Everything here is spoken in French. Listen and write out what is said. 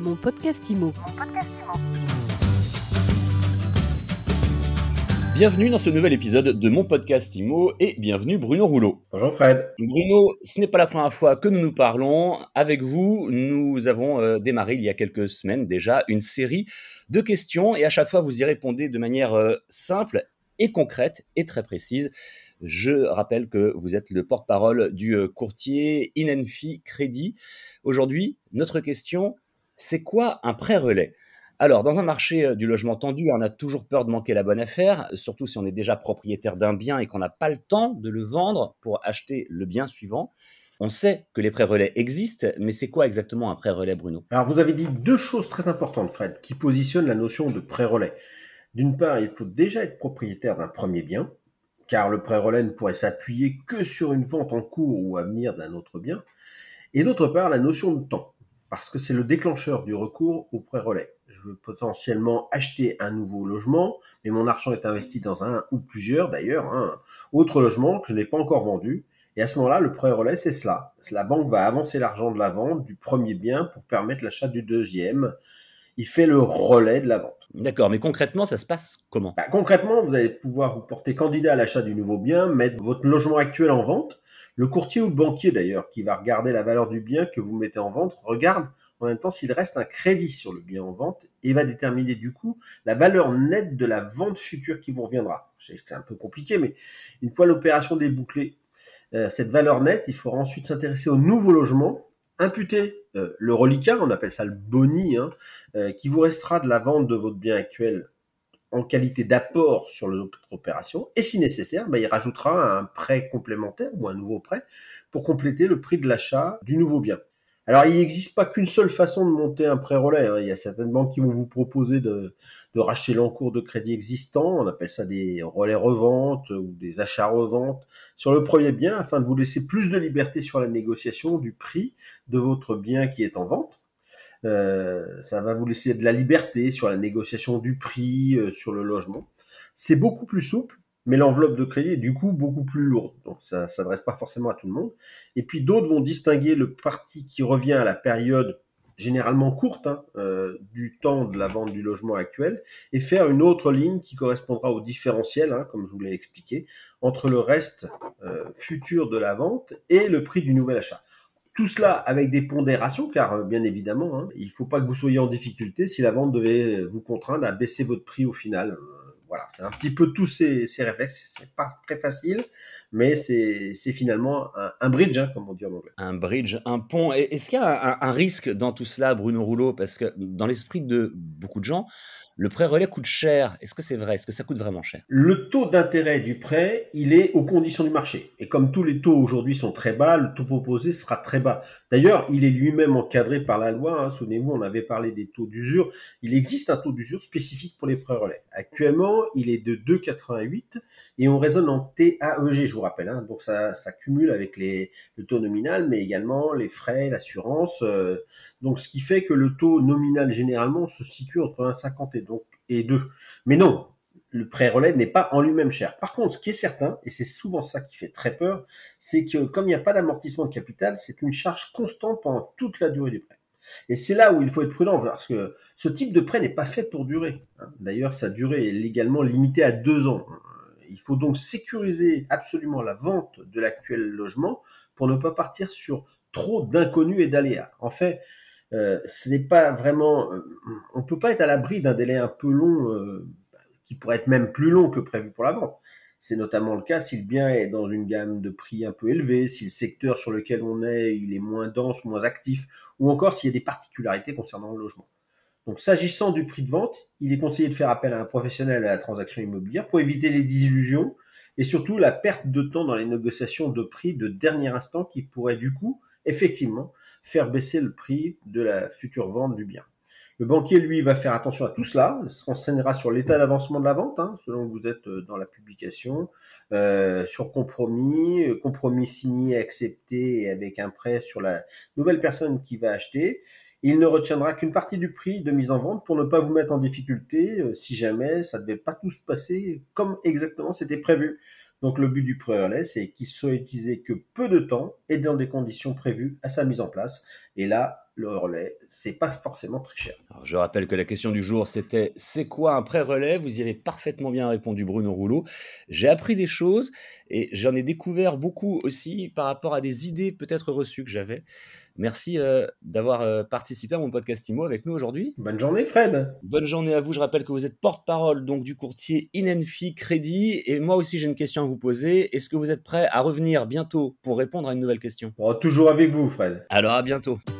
Mon podcast IMO. Bienvenue dans ce nouvel épisode de mon podcast IMO et bienvenue Bruno Rouleau. Bonjour Fred. Bruno, ce n'est pas la première fois que nous nous parlons. Avec vous, nous avons euh, démarré il y a quelques semaines déjà une série de questions et à chaque fois vous y répondez de manière euh, simple et concrète et très précise. Je rappelle que vous êtes le porte-parole du euh, courtier Inenfi Crédit. Aujourd'hui, notre question, c'est quoi un prêt relais alors, dans un marché euh, du logement tendu, on a toujours peur de manquer la bonne affaire, surtout si on est déjà propriétaire d'un bien et qu'on n'a pas le temps de le vendre pour acheter le bien suivant. On sait que les prêts relais existent, mais c'est quoi exactement un prêt relais, Bruno? Alors, vous avez dit deux choses très importantes, Fred, qui positionnent la notion de prêt relais. D'une part, il faut déjà être propriétaire d'un premier bien, car le prêt relais ne pourrait s'appuyer que sur une vente en cours ou à venir d'un autre bien. Et d'autre part, la notion de temps, parce que c'est le déclencheur du recours au prêt relais je veux potentiellement acheter un nouveau logement, mais mon argent est investi dans un ou plusieurs d'ailleurs, un autre logement que je n'ai pas encore vendu. Et à ce moment-là, le prêt relais, c'est cela. La banque va avancer l'argent de la vente du premier bien pour permettre l'achat du deuxième. Il fait le relais de la vente. D'accord, mais concrètement, ça se passe comment? Bah, Concrètement, vous allez pouvoir vous porter candidat à l'achat du nouveau bien, mettre votre logement actuel en vente. Le courtier ou le banquier d'ailleurs, qui va regarder la valeur du bien que vous mettez en vente, regarde en même temps s'il reste un crédit sur le bien en vente et va déterminer du coup la valeur nette de la vente future qui vous reviendra. Je sais que c'est un peu compliqué, mais une fois l'opération débouclée, euh, cette valeur nette, il faudra ensuite s'intéresser au nouveau logement imputer euh, le reliquat, on appelle ça le boni, hein, euh, qui vous restera de la vente de votre bien actuel en qualité d'apport sur l'autre opération, et si nécessaire, bah, il rajoutera un prêt complémentaire ou un nouveau prêt pour compléter le prix de l'achat du nouveau bien. Alors, il n'existe pas qu'une seule façon de monter un prêt relais. Hein. Il y a certaines banques qui vont vous proposer de, de racheter l'encours de crédit existant. On appelle ça des relais revente ou des achats revente sur le premier bien afin de vous laisser plus de liberté sur la négociation du prix de votre bien qui est en vente. Euh, ça va vous laisser de la liberté sur la négociation du prix, euh, sur le logement. C'est beaucoup plus souple mais l'enveloppe de crédit est du coup beaucoup plus lourde. Donc ça ne s'adresse pas forcément à tout le monde. Et puis d'autres vont distinguer le parti qui revient à la période généralement courte hein, euh, du temps de la vente du logement actuel et faire une autre ligne qui correspondra au différentiel, hein, comme je vous l'ai expliqué, entre le reste euh, futur de la vente et le prix du nouvel achat. Tout cela avec des pondérations, car euh, bien évidemment, hein, il ne faut pas que vous soyez en difficulté si la vente devait vous contraindre à baisser votre prix au final voilà, c'est un petit peu tous ces, réflexes. C'est pas très facile, mais c'est finalement un, bridge, hein, comme on dit en anglais. Un bridge, un pont. Est-ce qu'il y a un, un, risque dans tout cela, Bruno Rouleau? Parce que dans l'esprit de beaucoup de gens, le prêt relais coûte cher. Est-ce que c'est vrai? Est-ce que ça coûte vraiment cher? Le taux d'intérêt du prêt, il est aux conditions du marché. Et comme tous les taux aujourd'hui sont très bas, le taux proposé sera très bas. D'ailleurs, il est lui-même encadré par la loi. Hein. Souvenez-vous, on avait parlé des taux d'usure. Il existe un taux d'usure spécifique pour les prêts relais. Actuellement, il est de 2,88 et on raisonne en TAEG, je vous rappelle. Hein. Donc ça, ça cumule avec les, le taux nominal, mais également les frais, l'assurance. Euh, donc ce qui fait que le taux nominal généralement se situe entre 1,50 et et 2. Mais non, le prêt relais n'est pas en lui-même cher. Par contre, ce qui est certain, et c'est souvent ça qui fait très peur, c'est que comme il n'y a pas d'amortissement de capital, c'est une charge constante pendant toute la durée du prêt. Et c'est là où il faut être prudent, parce que ce type de prêt n'est pas fait pour durer. D'ailleurs, sa durée est légalement limitée à deux ans. Il faut donc sécuriser absolument la vente de l'actuel logement pour ne pas partir sur trop d'inconnus et d'aléas. En fait, ce n'est pas vraiment, euh, on peut pas être à l'abri d'un délai un peu long, euh, qui pourrait être même plus long que prévu pour la vente. C'est notamment le cas si le bien est dans une gamme de prix un peu élevée, si le secteur sur lequel on est, il est moins dense, moins actif, ou encore s'il y a des particularités concernant le logement. Donc, s'agissant du prix de vente, il est conseillé de faire appel à un professionnel à la transaction immobilière pour éviter les désillusions et surtout la perte de temps dans les négociations de prix de dernier instant qui pourrait du coup, effectivement, faire baisser le prix de la future vente du bien. Le banquier, lui, va faire attention à tout cela, se renseignera sur l'état d'avancement de la vente, hein, selon que vous êtes euh, dans la publication, euh, sur compromis, euh, compromis signé, accepté et avec un prêt sur la nouvelle personne qui va acheter. Il ne retiendra qu'une partie du prix de mise en vente pour ne pas vous mettre en difficulté si jamais ça ne devait pas tout se passer comme exactement c'était prévu. Donc le but du prêt relais, c'est qu'il soit utilisé que peu de temps et dans des conditions prévues à sa mise en place. Et là, le relais, c'est pas forcément très cher. Alors, je rappelle que la question du jour, c'était c'est quoi un pré-relais Vous y avez parfaitement bien répondu, Bruno Rouleau. J'ai appris des choses et j'en ai découvert beaucoup aussi par rapport à des idées peut-être reçues que j'avais. Merci euh, d'avoir euh, participé à mon podcast IMO avec nous aujourd'hui. Bonne journée, Fred. Bonne journée à vous. Je rappelle que vous êtes porte-parole donc du courtier Inenfi Crédit. Et moi aussi, j'ai une question à vous poser. Est-ce que vous êtes prêt à revenir bientôt pour répondre à une nouvelle question? Toujours avec vous, Fred. Alors à bientôt.